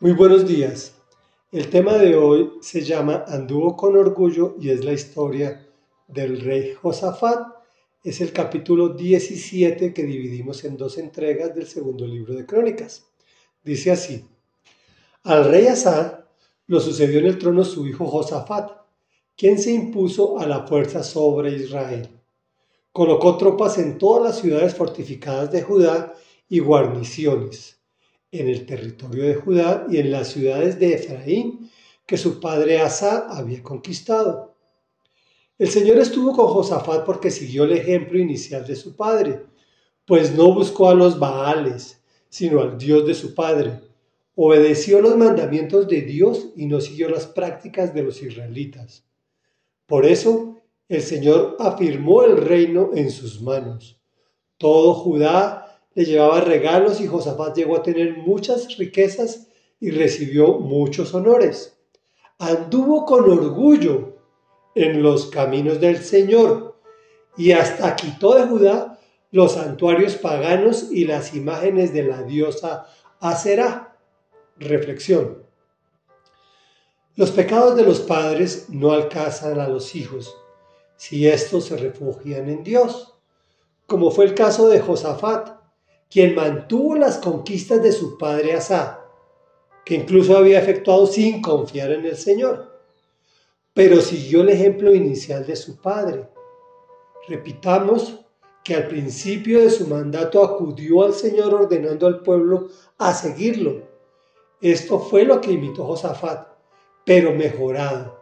Muy buenos días. El tema de hoy se llama Anduvo con orgullo y es la historia del rey Josafat. Es el capítulo 17 que dividimos en dos entregas del segundo libro de Crónicas. Dice así: Al rey Asa lo sucedió en el trono su hijo Josafat, quien se impuso a la fuerza sobre Israel. Colocó tropas en todas las ciudades fortificadas de Judá y guarniciones en el territorio de Judá y en las ciudades de Efraín que su padre Asa había conquistado. El Señor estuvo con Josafat porque siguió el ejemplo inicial de su padre, pues no buscó a los Baales, sino al Dios de su padre. Obedeció los mandamientos de Dios y no siguió las prácticas de los israelitas. Por eso el Señor afirmó el reino en sus manos. Todo Judá le llevaba regalos y Josafat llegó a tener muchas riquezas y recibió muchos honores. Anduvo con orgullo en los caminos del Señor y hasta quitó de Judá los santuarios paganos y las imágenes de la diosa Aserá. Reflexión. Los pecados de los padres no alcanzan a los hijos si estos se refugian en Dios, como fue el caso de Josafat, quien mantuvo las conquistas de su padre Asa, que incluso había efectuado sin confiar en el Señor, pero siguió el ejemplo inicial de su padre. Repitamos que al principio de su mandato acudió al Señor ordenando al pueblo a seguirlo. Esto fue lo que imitó Josafat, pero mejorado,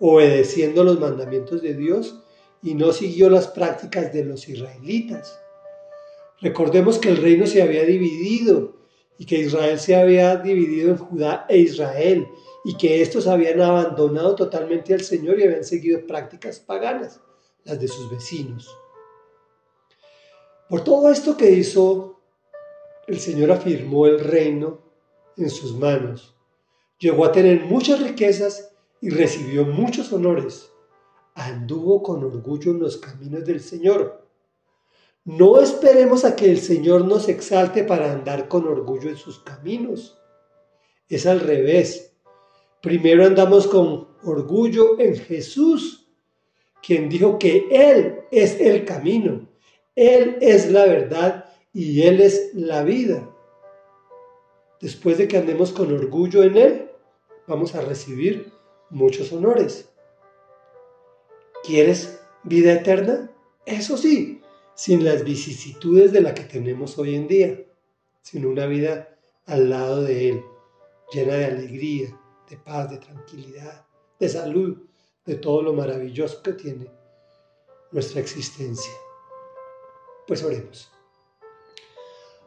obedeciendo los mandamientos de Dios y no siguió las prácticas de los israelitas. Recordemos que el reino se había dividido y que Israel se había dividido en Judá e Israel y que estos habían abandonado totalmente al Señor y habían seguido prácticas paganas, las de sus vecinos. Por todo esto que hizo, el Señor afirmó el reino en sus manos. Llegó a tener muchas riquezas y recibió muchos honores. Anduvo con orgullo en los caminos del Señor no esperemos a que el Señor nos exalte para andar con orgullo en sus caminos. Es al revés. Primero andamos con orgullo en Jesús, quien dijo que Él es el camino, Él es la verdad y Él es la vida. Después de que andemos con orgullo en Él, vamos a recibir muchos honores. ¿Quieres vida eterna? Eso sí, sin las vicisitudes de la que tenemos hoy en día, sino una vida al lado de Él, llena de alegría, de paz, de tranquilidad, de salud, de todo lo maravilloso que tiene nuestra existencia. Pues oremos.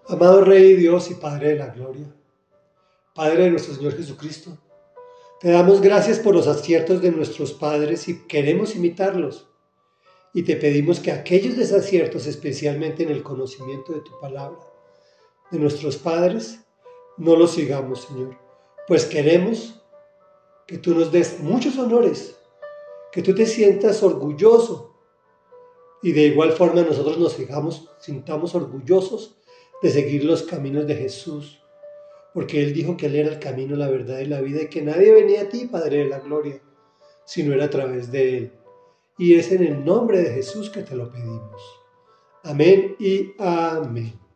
Amado Rey Dios y Padre de la Gloria, Padre de nuestro Señor Jesucristo, te damos gracias por los aciertos de nuestros padres y queremos imitarlos y te pedimos que aquellos desaciertos, especialmente en el conocimiento de tu palabra, de nuestros padres, no los sigamos, Señor, pues queremos que tú nos des muchos honores, que tú te sientas orgulloso y de igual forma nosotros nos sigamos, sintamos orgullosos de seguir los caminos de Jesús, porque Él dijo que Él era el camino, la verdad y la vida y que nadie venía a ti, Padre de la Gloria, sino era a través de Él y es en el nombre de Jesús que te lo pedimos. Amén y amén.